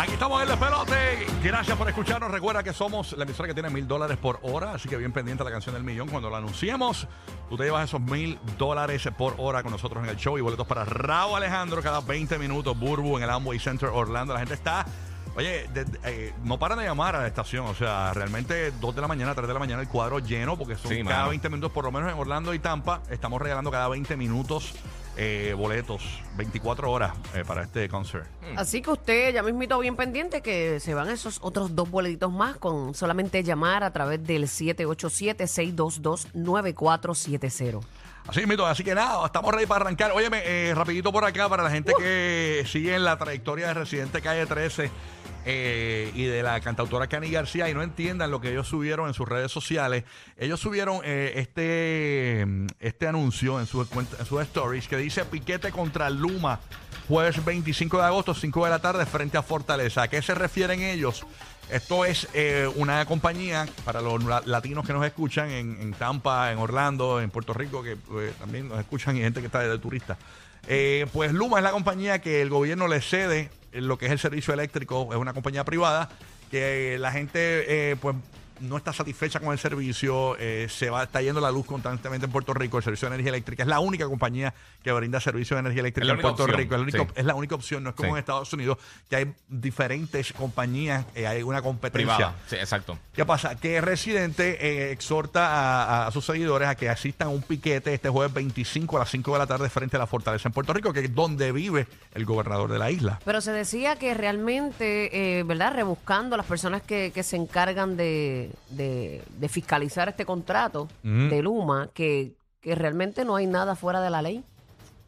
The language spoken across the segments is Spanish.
Aquí estamos en el pelote. Gracias por escucharnos. Recuerda que somos la emisora que tiene mil dólares por hora, así que bien pendiente a la canción del millón. Cuando la anunciemos, tú te llevas esos mil dólares por hora con nosotros en el show y boletos para Raúl Alejandro cada 20 minutos. Burbu en el Amway Center Orlando. La gente está. Oye, de- de- eh, no paran de llamar a la estación. O sea, realmente 2 de la mañana, 3 de la mañana, el cuadro lleno, porque son Sí, cada mano. 20 minutos, por lo menos en Orlando y Tampa, estamos regalando cada 20 minutos eh, boletos, 24 horas eh, para este concert. Así que usted ya mismito bien pendiente que se van esos otros dos boletitos más con solamente llamar a través del 787-622-9470. Así mito, así que nada, estamos ready para arrancar. Óyeme, eh, rapidito por acá para la gente que sigue en la trayectoria de Residente Calle 13 eh, y de la cantautora Cani García y no entiendan lo que ellos subieron en sus redes sociales. Ellos subieron eh, este, este anuncio en sus en sus stories que dice piquete contra Luma jueves 25 de agosto, 5 de la tarde, frente a Fortaleza. ¿A qué se refieren ellos? Esto es eh, una compañía para los la- latinos que nos escuchan en, Tampa, en Orlando, en Puerto Rico, que eh, también nos escuchan y gente que está de turista. Eh, pues Luma es la compañía que el gobierno le cede lo que es el servicio eléctrico, es una compañía privada que la gente pues no está satisfecha con el servicio, eh, se va, está yendo la luz constantemente en Puerto Rico, el servicio de energía eléctrica es la única compañía que brinda servicio de energía eléctrica en Puerto opción, Rico, es la, única, sí. es la única opción, no es como Sí. en Estados Unidos, que hay diferentes compañías, eh, hay una competencia. Privada. Sí, exacto. ¿Qué pasa? Que Residente eh, exhorta a, a sus seguidores a que asistan a un piquete este jueves 25 a las 5 de la tarde frente a la Fortaleza en Puerto Rico, que es donde vive el gobernador de la isla. Pero se decía que realmente, eh, ¿verdad? Rebuscando las personas que, que se encargan de, de- de fiscalizar este contrato de Luma, que, que realmente no hay nada fuera de la ley.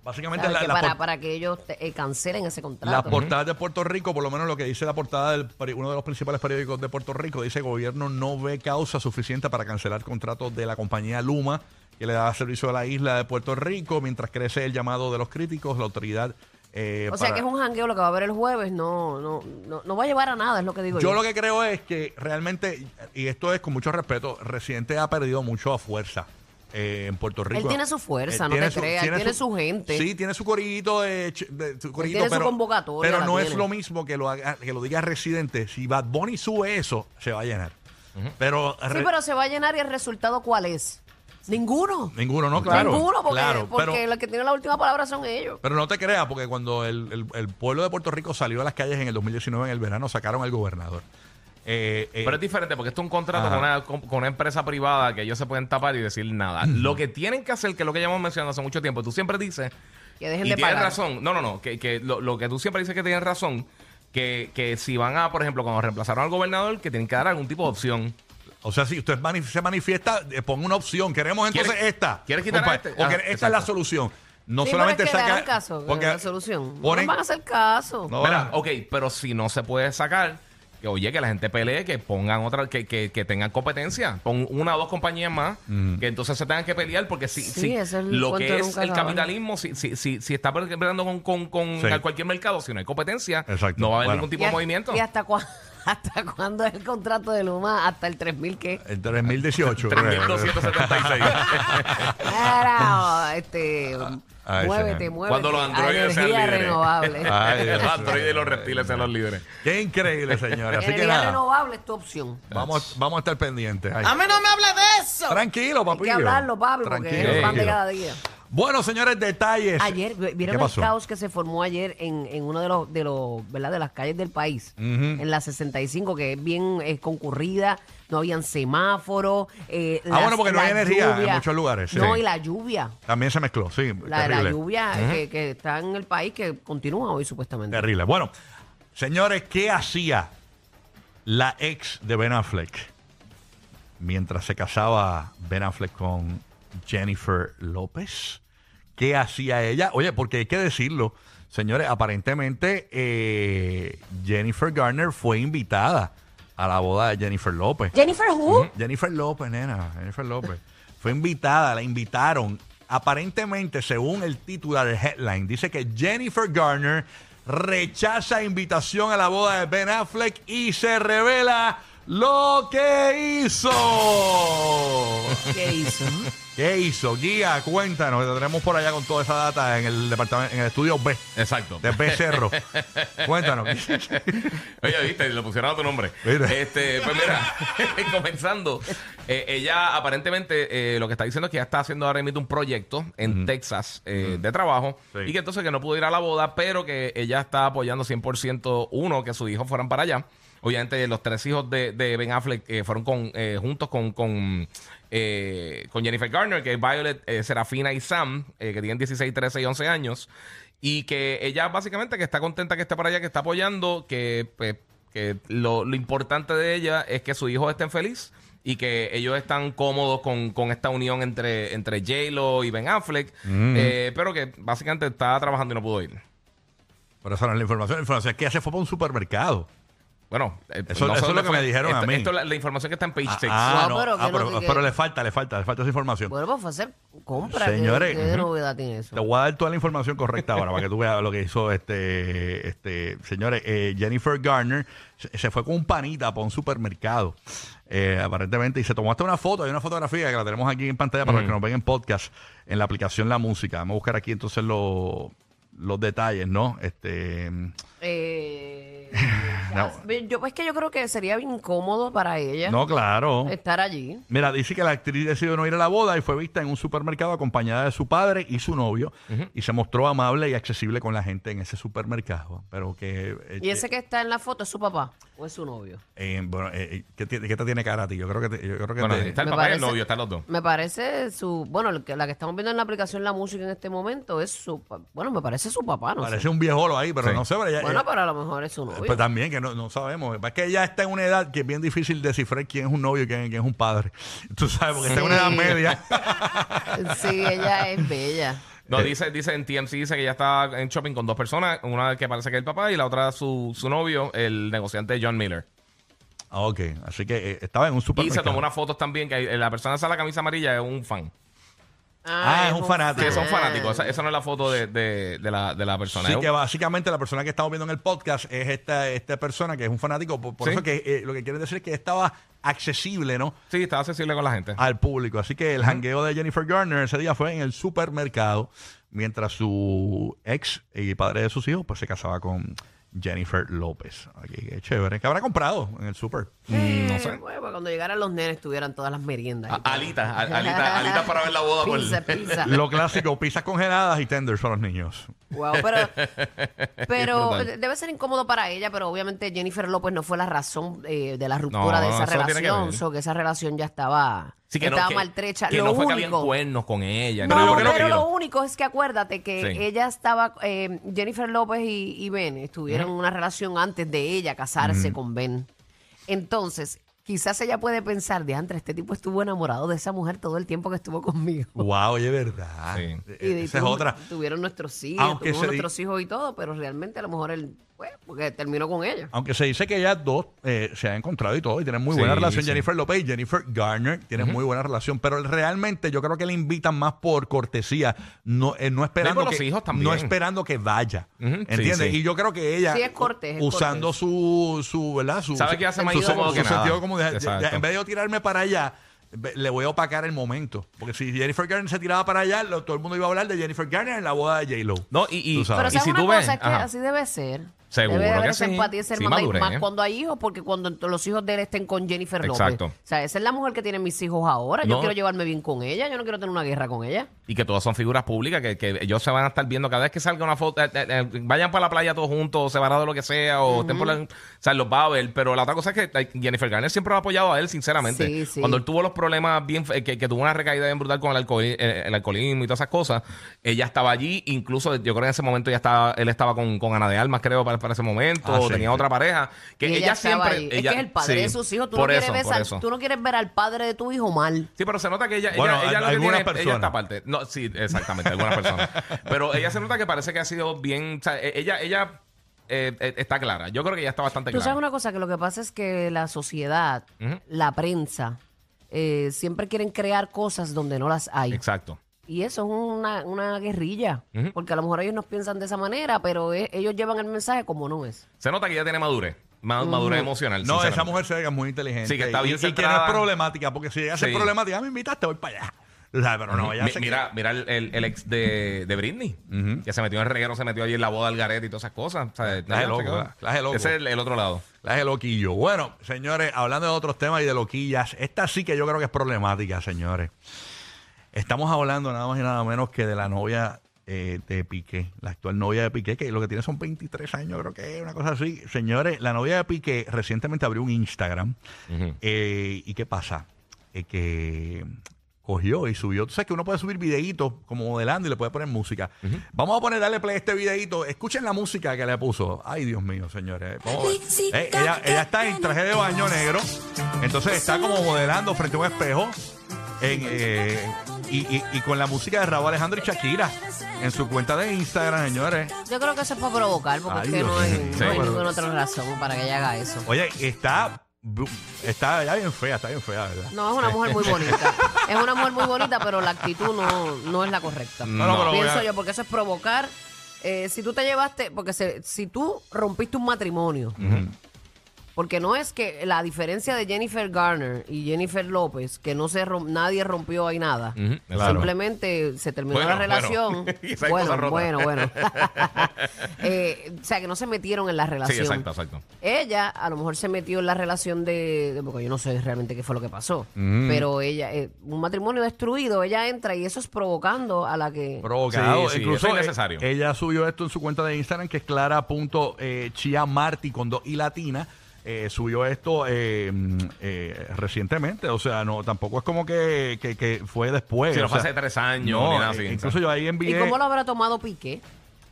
Básicamente ¿Sabe? la, Que la para, para que ellos te- eh, cancelen ese la contrato. portada de Puerto Rico, por lo menos lo que dice la portada de uno de los principales periódicos de Puerto Rico, dice gobierno no ve causa suficiente para cancelar contratos de la compañía Luma, que le da servicio a la isla de Puerto Rico, mientras crece el llamado de los críticos, la autoridad... eh, o sea que es un jangueo lo que va a haber el jueves, no, no, no, no va a llevar a nada, es lo que digo yo. Yo lo que creo es que realmente, y esto es con mucho respeto, Residente ha perdido mucho a fuerza eh, en Puerto Rico. Él tiene su fuerza, no tiene te creas, él tiene su gente. Sí, tiene su corillito, de, su corillito, tiene su pero, convocatoria, pero no es tiene. lo mismo que lo, haga- que lo diga Residente. Si Bad Bunny sube eso, se va a llenar. Pero, Sí, re- pero se va a llenar y el resultado ¿cuál es? Ninguno. ninguno, ¿no? Claro. Ninguno, porque, claro, porque pero, los que tienen la última palabra son ellos. pero no te creas, porque cuando el, el- el pueblo de Puerto Rico salió a las calles en el 2019, en el verano, sacaron al gobernador. Eh, eh, Pero es diferente porque esto es un contrato con una, con, con una empresa privada que ellos se pueden tapar y decir nada. Lo que tienen que hacer, que es lo que ya hemos mencionado hace mucho tiempo, tú siempre dices, Que dejen y de tienes pagar. razón, no, no, no, que, que lo, lo que tú siempre dices que tienes razón, que, que si van a, por ejemplo, cuando reemplazaron al gobernador, que tienen que dar algún tipo de opción. O sea, si usted se manifiesta, eh, ponga una opción. Queremos entonces ¿Quieres- esta. quieres quitar a este? Porque Ah, esta es la exacto. solución. No Sí, solamente pero es que le saca. caso, porque la solución. ponen- no van a hacer caso. No, Mira, ok, pero si no se puede sacar, que oye, que la gente pelee, que pongan otra, que, que, que tengan competencia. Pon una o dos compañías más, que entonces se tengan que pelear, porque si, Sí, si ese es el lo cuento que de es nunca el acabar. capitalismo, si, si, si, si está peleando con, con, con Sí. cualquier mercado, si no hay competencia, Exacto. no va a haber Bueno. ningún tipo ¿Y de movimiento. ¿Y hasta, cua- hasta cuándo es el contrato de Luma? ¿Hasta el 3000 qué? El 3018. 3276. Claro, este, Ay, muévete, señor. muévete. Cuando los androides sean líderes. renovable. Ay, Dios los androides y los reptiles sean los líderes. Qué increíble, señores. Así que energía nada. renovable es tu opción. Vamos, vamos a estar pendientes. Ay. A mí no me hable de eso. Tranquilo, Hay papillo. que hablarlo, papi, porque es Tranquilo, el pan de cada día. Bueno, señores, detalles. Ayer, ¿vi- ¿Qué ¿vieron el pasó? caos que se formó ayer en, en uno de los, de los, ¿verdad? De las calles del país? En la 65, que es bien eh, concurrida, no habían semáforos. eh, Ah, bueno, porque no hay energía en muchos lugares, sí. No, y la lluvia. También se mezcló, sí. La, la lluvia que, que está en el país, que continúa hoy supuestamente. Terrible. Bueno, señores, ¿qué hacía la ex de Ben Affleck mientras se casaba Ben Affleck con Jennifer López? ¿Qué hacía ella? Oye, porque hay que decirlo, señores, aparentemente eh, Jennifer Garner fue invitada a la boda de Jennifer López. Jennifer Who? Jennifer López, nena, Jennifer López. Fue invitada, la invitaron. Aparentemente, según el título del headline, dice que Jennifer Garner rechaza invitación a la boda de Ben Affleck y se revela lo que hizo. ¿Qué hizo? ¿Qué hizo? Guía, cuéntanos. Te tenemos por allá con toda esa data en el departamento, en el estudio B Exacto. de B Cerro. cuéntanos. Oye, viste, le pusieron a tu nombre. Mira. Este, pues mira, comenzando, eh, ella aparentemente eh, lo que está diciendo es que ya está haciendo ahora mismo un proyecto en Texas eh, de trabajo Sí. y que entonces que no pudo ir a la boda, pero que ella está apoyando 100% uno, que sus hijos fueran para allá. Obviamente los tres hijos de, de Ben Affleck eh, fueron con, eh, juntos con, con, eh, con Jennifer Garner, que es Violet, eh, Serafina y Sam, eh, que tienen 16, 13 y 11 años. Y que ella básicamente que está contenta que esté por allá, que está apoyando, que, pues, que lo, lo importante de ella es que sus hijos estén felices y que ellos están cómodos con, con esta unión entre, entre J-Lo y Ben Affleck, eh, pero que básicamente está trabajando y no pudo ir. Pero esa no es la información. La información es que ella se fue para un supermercado. Bueno, eh, Eso- no sé eso es lo que me dijeron a Esto- mí. esto es la, la información que está en Page Ah, 6. ah, No, no. pero Ah, que no pero, le falta, le falta, le falta esa información. Bueno, pues hacer compra. ¿Qué- Señores, ¿Qué, de ujú. novedad tiene eso? Te voy a dar toda la información correcta ahora para que tú veas lo que hizo este, este señores. eh, Jennifer Garner se, se fue con un panita para un supermercado, eh, aparentemente, y se tomó hasta una foto. Hay una fotografía que la tenemos aquí en pantalla para los que nos ven en podcast, en la aplicación La Música. Vamos a buscar aquí entonces los los detalles, ¿no? Este. Eh, No. yo, es que yo creo que sería bien incómodo para ella No, claro. estar allí. Mira, dice que la actriz decidió no ir a la boda y fue vista en un supermercado acompañada de su padre y su novio y se mostró amable y accesible con la gente en ese supermercado. Pero que... eh, ¿Y ese que está en la foto es su papá o es su novio? eh, bueno, eh, eh, ¿qué, tiene- qué te tiene cara a ti? Yo creo que te- yo creo que Bueno, te- está el Me papá y el parece- novio, están los dos. Me parece su. Bueno, el que- la que estamos viendo en la aplicación La Música en este momento es su. pa- Bueno, me parece su papá, no parece sé. un viejolo ahí, pero Sí. no sé. Pero ella- Bueno, ella- pero a lo mejor es su novio. pues también que no, no sabemos. Es que ella está en una edad que es bien difícil descifrar quién es un novio y quién, quién es un padre. Tú sabes, porque está en una edad Sí. media. Sí, ella es bella. No, Eh. dice, dice en TMC, dice que ella está en shopping con dos personas, una que parece que es el papá y la otra su, su novio, el negociante John Miller. Ah, ok, así que eh, estaba en un Y supermercado. se tomó unas fotos también, que hay- la persona esa la camisa amarilla es un fan. Ah, es un fanático. Sí, son fan. fanáticos. Esa, esa no es la foto de, de, de la, de la persona. Sí, que básicamente la persona que estamos viendo en el podcast es esta, esta persona que es un fanático. Por, por Sí. eso que eh, lo que quiere decir es que estaba accesible, ¿no? Sí, estaba accesible con la gente. Al público. Así que el jangueo de Jennifer Garner ese día fue en el supermercado, mientras su ex y padre de sus hijos pues se casaba con Jennifer López. Aquí, qué chévere. ¿Qué habrá comprado en el super? Mm, no sé. Bueno, pues cuando llegaran los nenes tuvieran todas las meriendas. Alitas, alitas, alitas para ver la boda. por- Pizza, pizza. Lo clásico, pizzas congeladas y tenders para los niños. Wow, pero, pero debe ser incómodo para ella, pero obviamente Jennifer López no fue la razón eh, de la ruptura No, de esa eso no tiene que relación, ver. so que esa relación ya estaba, Sí, que estaba no, que, maltrecha. que lo no fue único, que habían cuernos con ella. no, nada por el pero estilo. lo único es que acuérdate que Sí. ella estaba, eh, Jennifer López y, y Ben estuvieron en una relación antes de ella casarse con Ben. Entonces, quizás ella puede pensar, de antes, este tipo estuvo enamorado de esa mujer todo el tiempo que estuvo conmigo. Wow, oye, verdad. Sí. Eh, Y de- Esa es otra. Tuvieron nuestros hijos, di- nuestros hijos y todo, pero realmente a lo mejor él, pues, porque terminó con ella. Aunque se dice que ellas dos eh, se han encontrado y todo, y tienen muy Sí, buena relación. sí. Jennifer López y Jennifer Garner tienen muy buena relación, pero realmente yo creo que le invitan más por cortesía, no, eh, no esperando los que, hijos también. no esperando que vaya, Ujú, sí, ¿entiendes? sí. Y yo creo que ella, Sí, es cortés, es usando cortés. su, su, ¿verdad? Su, Sabe su- que hace más su- incómodo su que nada. sentido como de- de- de- Exacto. en vez de yo tirarme para allá, ve- le voy a opacar el momento. Porque si Jennifer Garner se tiraba para allá, lo- todo el mundo iba a hablar de Jennifer Garner en la boda de J-Lo. No, y, y, Tú sabes. Pero y ¿sabes si una tú cosa? ves. es que ajá. así debe ser. Seguro debe de haber que esa sí. empatía, esa Sí, hermandad, y madurez, más ¿eh? cuando hay hijos, porque cuando los hijos de él estén con Jennifer López. Exacto. O sea, esa es la mujer que tiene mis hijos ahora. Yo No. quiero llevarme bien con ella. Yo no quiero tener una guerra con ella. Y que todas son figuras públicas, que, que ellos se van a estar viendo cada vez que salga una foto, eh, eh, eh, vayan para la playa todos juntos, separados lo que sea, o estén por la- o sea, los va a ver. Pero la otra cosa es que eh, Jennifer Garner siempre lo ha apoyado a él, sinceramente. Sí, sí. Cuando él tuvo los problemas bien, que, que tuvo una recaída bien brutal con el, alcohol, eh, el alcoholismo y todas esas cosas, ella estaba allí, incluso yo creo que en ese momento ya estaba, él estaba con, con Ana de Almas, creo, para, para ese momento, Ah, o sí, tenía sí. otra pareja, que Y ella, siempre... ella- es que es el padre sí, de sus hijos. Tú no, eso, tú no quieres ver al padre de tu hijo mal. Sí, pero se nota que ella, Bueno, ella, ella al- lo que algunas tiene, ella aparte. No, sí, exactamente, algunas personas. Pero ella se nota que parece que ha sido bien, o sea, e- ella, ella eh, eh, está clara. Yo creo que ella está bastante Tú clara. sabes una cosa, que lo que pasa es que la sociedad, la prensa, eh, siempre quieren crear cosas donde no las hay. Exacto. Y eso es una, una guerrilla. Porque a lo mejor ellos nos piensan de esa manera, pero es- ellos llevan el mensaje como no es. Se nota que ella tiene madurez, ma- madurez emocional. No, esa mujer se ve que es muy inteligente. Sí, que está y- bien y, que no es problemática, porque si ella es Sí. problemática, "Ah, me invitaste, voy para allá. O sea, pero no, ella Mi- se mira, mira el, el- el ex de, de Britney, que se metió en el reguero, se metió allí en la boda del garete y todas esas cosas. O sea, Clase se loco, loco. Ese es el, el otro lado. La de loquillo. Bueno, señores, hablando de otros temas y de loquillas, esta sí que yo creo que es problemática, señores. Estamos hablando nada más y nada menos que de la novia eh, de Piqué, la actual novia de Piqué, que lo que tiene son 23 años, creo que es una cosa así. Señores, la novia de Piqué recientemente abrió un Instagram. Eh, ¿Y qué pasa? Eh, que cogió y subió. Tú sabes que uno puede subir videitos como modelando y le puede poner música. Vamos a poner, darle play a este videito. Escuchen la música que le puso. Ay, Dios mío, señores. Vamos a ver. Eh, ella, ella está en traje de baño negro. Entonces está como modelando frente a un espejo. en, eh, y, y- y con la música de Raúl Alejandro y Shakira en su cuenta de Instagram, señores. Yo creo que eso es para provocar, porque Ay, es que Dios no hay, mío. no hay ninguna otra razón para que ella haga eso. Oye, está, está ya bien fea, está bien fea, ¿verdad? No, es una mujer muy bonita. Es una mujer muy bonita, pero la actitud no, no es la correcta. No, no, pero voy Pienso a- yo, porque eso es provocar. eh, si tú te llevaste, porque se- si tú rompiste un matrimonio, porque no es que la diferencia de Jennifer Garner y Jennifer López, que no se rom- nadie rompió ahí nada. Claro. Simplemente se terminó Bueno, la relación. bueno. Bueno, bueno, bueno. Eh, o sea, que no se metieron en la Sí, relación. exacto, exacto. Ella a lo mejor se metió en la relación de, de- porque yo no sé realmente qué fue lo que pasó, Mm. pero ella, eh, un matrimonio destruido, ella entra y eso es provocando a la que... provocado. Sí, sí, Incluso es innecesario. eh, ella subió esto en su cuenta de Instagram, que es clara.chiamarti con dos y latina. Eh, subió esto eh, mm, eh, recientemente, o sea, no tampoco es como que, que- que fue después. Sí, no o fue sea, hace tres años no, ni nada eh, así, incluso ¿sabes? yo ahí ¿Y envié. cómo lo habrá tomado Piqué?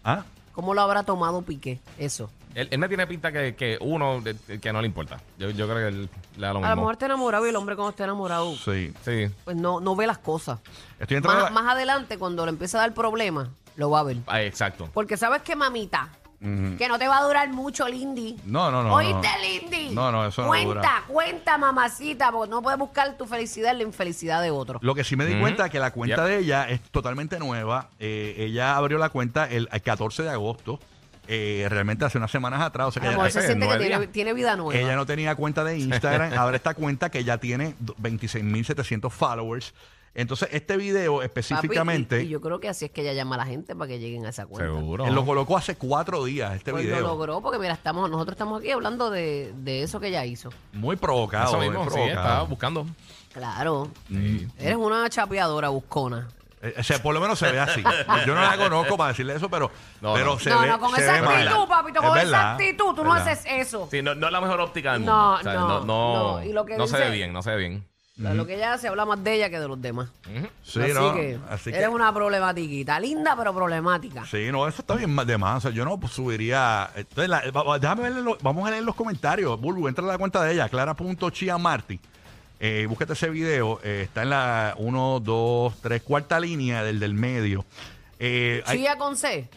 ¿Ah? ¿Cómo lo habrá tomado Piqué? Eso. Él, él me tiene pinta que, que uno, de- que no le importa. Yo, yo creo que él le da lo A mismo. lo mejor está enamorado y el hombre cuando está enamorado, Sí. Sí. pues no, no ve las cosas. Estoy entrando. Más, a la- más adelante, cuando le empieza a dar problemas, lo va a ver. Ah, exacto. Porque sabes que mamita, que no te va a durar mucho, Lindy. No, no, no. ¿Oíste, no. Lindy? No, no, eso no Cuenta, dura. cuenta, mamacita, porque no puedes buscar tu felicidad en la infelicidad de otro. Lo que sí me di cuenta es que la cuenta Yep. de ella es totalmente nueva. Eh, ella abrió la cuenta el, el 14 de agosto. eh, realmente hace unas semanas atrás. O sea que ella- se siente que tiene vida nueva. Ella no tenía cuenta de Instagram, abre esta cuenta que ya tiene 26.700 followers. Entonces, este video Papi, específicamente, y, y yo creo que así es que ella llama a la gente para que lleguen a esa cuenta. Seguro. él lo colocó hace cuatro días, este Pues lo video. logró porque mira, estamos, nosotros estamos aquí hablando de, de eso que ella hizo. Muy provocado. Eso muy mismo, sí, provocado. estaba buscando. Claro. Mm. Eres una chapeadora buscona. Eh, O sea, por lo menos se ve así. Yo no la conozco para decirle eso, pero, No, pero no. se no, ve no, con se esa ve mal. actitud, papito, Es con esa verdad, actitud, tú no haces eso. Sí, no, no es la mejor óptica del mundo. No, O sea, no, no, no, no. Y lo que no se ve bien, no se ve bien. Lo que ella hace habla más de ella que de los demás. Sí, así no. que así eres que- una problematiquita. Linda, pero problemática. Sí, no, eso está bien de más. O sea, yo no pues, subiría. Entonces, la- va- va- déjame ver, los- vamos a leer los comentarios. Bulbu, entra a la cuenta de ella, clara.chiamarti. Eh, búsquete ese video. eh, está en la 1, 2, 3, cuarta línea del del medio. Eh, ¿Chía con C?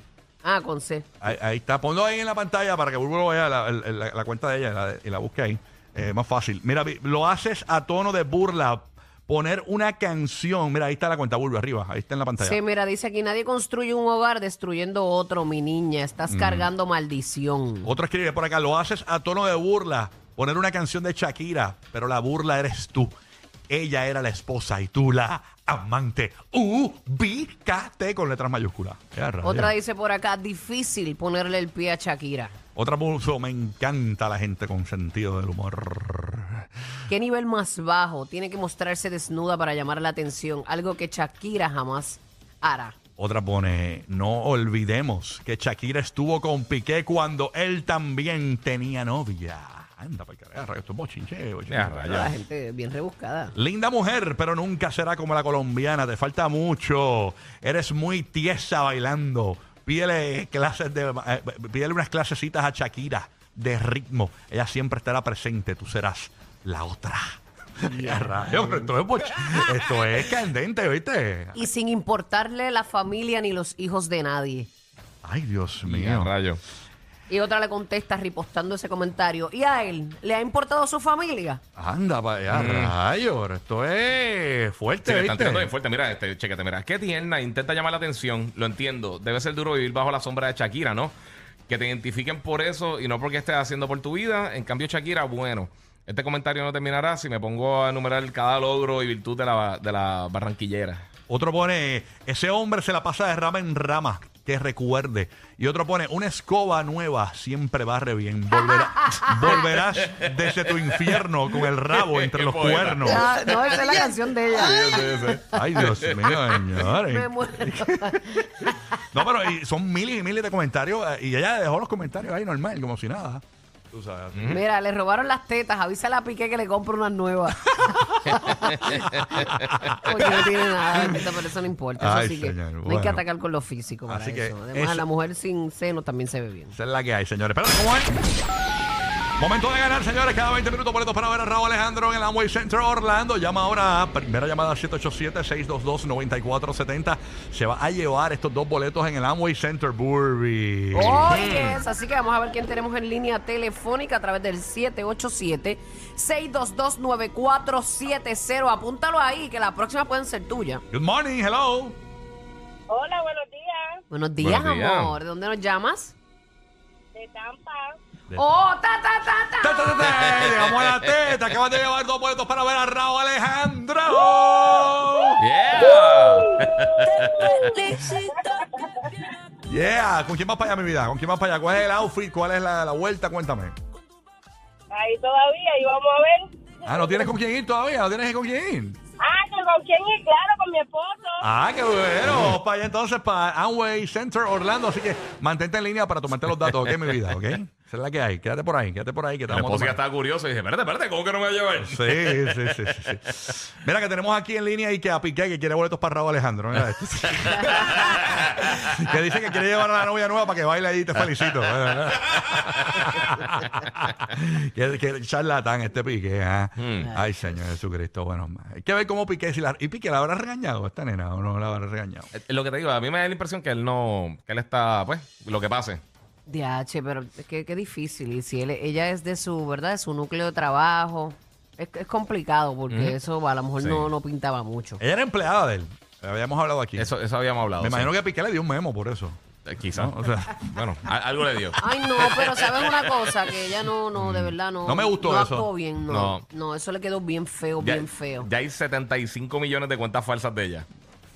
Ah, con C. ahí- ahí está. Ponlo ahí en la pantalla para que Bulbu lo vea la, el- la- la cuenta de ella y la, y la busque ahí. Eh, más fácil. Mira, lo haces a tono de burla. Poner una canción. Mira, ahí está la cuenta, Bulbu, arriba. Ahí está en la pantalla. Sí, mira, dice aquí, nadie construye un hogar destruyendo otro, mi niña. Mm. Estás cargando maldición. Otro escribe por acá, lo haces a tono de burla, poner una canción de Shakira, pero la burla eres tú. Ella era la esposa y tú la amante. Ubícate con letras mayúsculas. Otra dice por acá, difícil ponerle el pie a Shakira. Otra puso, me encanta la gente con sentido del humor. ¿Qué nivel más bajo tiene que mostrarse desnuda para llamar la atención? Algo que Shakira jamás hará. Otra pone, no olvidemos que Shakira estuvo con Piqué cuando él también tenía novia. Anda, para carajo, esto es bochinche, bochinche. Ya, rayos. La gente bien rebuscada. Linda mujer, pero nunca será como la colombiana. Te falta mucho. Eres muy tiesa bailando. Pídele clases de, eh, pídele unas clasecitas a Shakira de ritmo. Ella siempre estará presente. Tú serás la otra. Ya, rayos, pero esto es, boch- esto es candente, ¿viste? Y sin importarle la familia ni los hijos de nadie. Ay, Dios mío. rayo. Y otra le contesta ripostando ese comentario. ¿Y a él? ¿Le ha importado su familia? Anda allá, rayos. Esto es Sí, fuerte, le están tirando bien ¿viste? fuerte. Mira, este, chécate, mira. Qué tierna, intenta llamar la atención. Lo entiendo. Debe ser duro vivir bajo la sombra de Shakira, ¿no? Que te identifiquen por eso y no porque estés haciendo por tu vida. En cambio, Shakira, bueno. Este comentario no terminará si me pongo a enumerar cada logro y virtud de la, de la barranquillera. Otro pone, ese hombre se la pasa de rama en rama, que recuerde. Y otro pone, una escoba nueva siempre barre bien. Volverá- volverás desde tu infierno con el rabo entre los poeta. cuernos. Ah, no, esa es la canción de ella. Ay, Dios mío, Me señores. muero. No, pero y son miles y miles de comentarios eh, y ella dejó los comentarios ahí normal, como si nada. Tú sabes. Mira, le robaron las tetas. Avísale a Piqué que le compre unas nuevas. Porque no tiene nada de teta, pero eso no importa. Eso Ay, sí que señor, no hay bueno. que atacar con lo físico para Así que eso. Además, eso- la mujer sin seno también se ve bien. Esa es la que hay, señores. Espérate, ¿cómo es? Momento de ganar, señores. Cada 20 minutos boletos para ver a Raúl Alejandro en el Amway Center Orlando. Llama ahora a primera llamada 787-622-9470. Se va a llevar estos dos boletos en el Amway Center Burby. Oye, es, así que vamos a ver quién tenemos en línea telefónica a través del 787-622-9470. Apúntalo ahí, que las próximas pueden ser tuyas. Good morning, hello. Hola, buenos días. Buenos días, Buenos días. amor. ¿De dónde nos llamas? De Tampa. ¡Oh, ta, ta, ta, ta! Ta, ta, ta, ta. Llegamos a la teta. Acabas de llevar dos boletos para ver a Raúl Alejandro. Yeah. Yeah. ¿Con quién vas para allá, mi vida? ¿Con quién vas para allá? ¿Cuál es el outfit? ¿Cuál es la, la vuelta? Cuéntame. Ahí todavía, y vamos a ver. Ah, ¿no tienes con quién ir todavía? ¿No tienes con quién ir? Ah, que con quién ir, claro, con mi esposo. Ah, qué bueno. Vamos para allá entonces, para Amway Center Orlando. Así que mantente en línea para tomarte los datos, ¿ok, mi vida? ¿Ok? Esa es la que hay. Quédate por ahí, quédate por ahí. Que te Mi vamos a esposa ya tomar. estaba curiosa y dije, espérate, espérate, ¿cómo que no me voy a llevar? Sí, sí, sí, sí, sí. Mira que tenemos aquí en línea y que a Piqué que quiere boletos para Raúl Alejandro. Mira esto. que dice que quiere llevar a la novia nueva para que baile ahí y te felicito. que, que charlatán este Piqué. ¿ah? Ay, Señor Jesucristo. Bueno, hay que ver cómo Piqué, si la, y Piqué la habrá regañado esta nena o no la habrá regañado. Eh, Lo que te digo, a mí me da la impresión que él no, que él está, pues, lo que pase. DH, pero es que qué difícil. Y si él, ella es de su, ¿verdad? De su núcleo de trabajo. Es, es complicado porque eso a lo mejor Sí. no, no pintaba mucho. Ella era empleada de él. Habíamos hablado aquí. Eso, eso habíamos hablado. Me sí. imagino que Piqué le dio un memo por eso. Eh, Quizá. ¿no? O sea, Bueno, a- algo le dio. Ay, no, pero ¿sabes una cosa? Que ella no, no, de verdad no. No me gustó no eso. actuó bien, no. No. no. eso le quedó bien feo, Ya, bien feo. ya hay 75 millones de cuentas falsas de ella.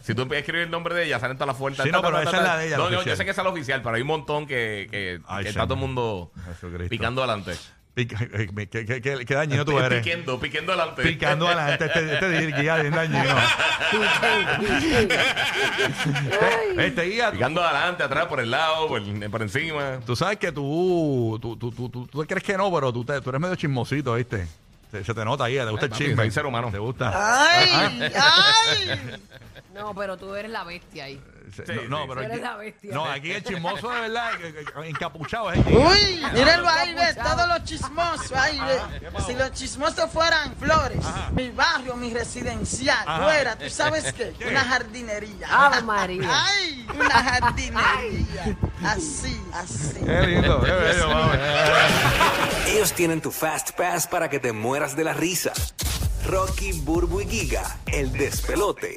Si tú empiezas a escribir el nombre de ella, salen todas las fuertes. Sí, no, pero esa es la de ella, No, yo sé que esa es la oficial, pero hay un montón que, que, Ay, que está todo el mundo picando adelante. Pica- eh, ¿Qué, qué, qué- qué dañino tú eres? Piquendo, piquendo adelante. Picando adelante este, este guía bien dañino. Este guía, Picando adelante, atrás, por el lado, por, por encima. tú sabes que tú, tú, tú, tú, tú, tú crees que no, pero tú, te- tú eres medio chismosito, ¿viste? Se, se te nota ahí, te gusta Ay, el chisme. soy ser humano. Te gusta. ¡Ay! ¡Ay! No, pero tú eres la bestia ahí. Se- Sí, no, sí. pero Tú eres aquí- la bestia. no, aquí el chismoso de verdad, encapuchado es el. ¡Uy! Mírenlo ahí, ve, todos los chismosos ahí, ve. Si los chismosos fueran flores, mi barrio, mi residencial, Ajá. fuera, ¿tú sabes qué? Una jardinería. Ave María. ¡Ay! Una jardinería. Así, así. Qué lindo, qué bello, mami. Ellos tienen tu Fast Pass para que te mueras de la risa. Rocky, Burbu y Giga, el despelote.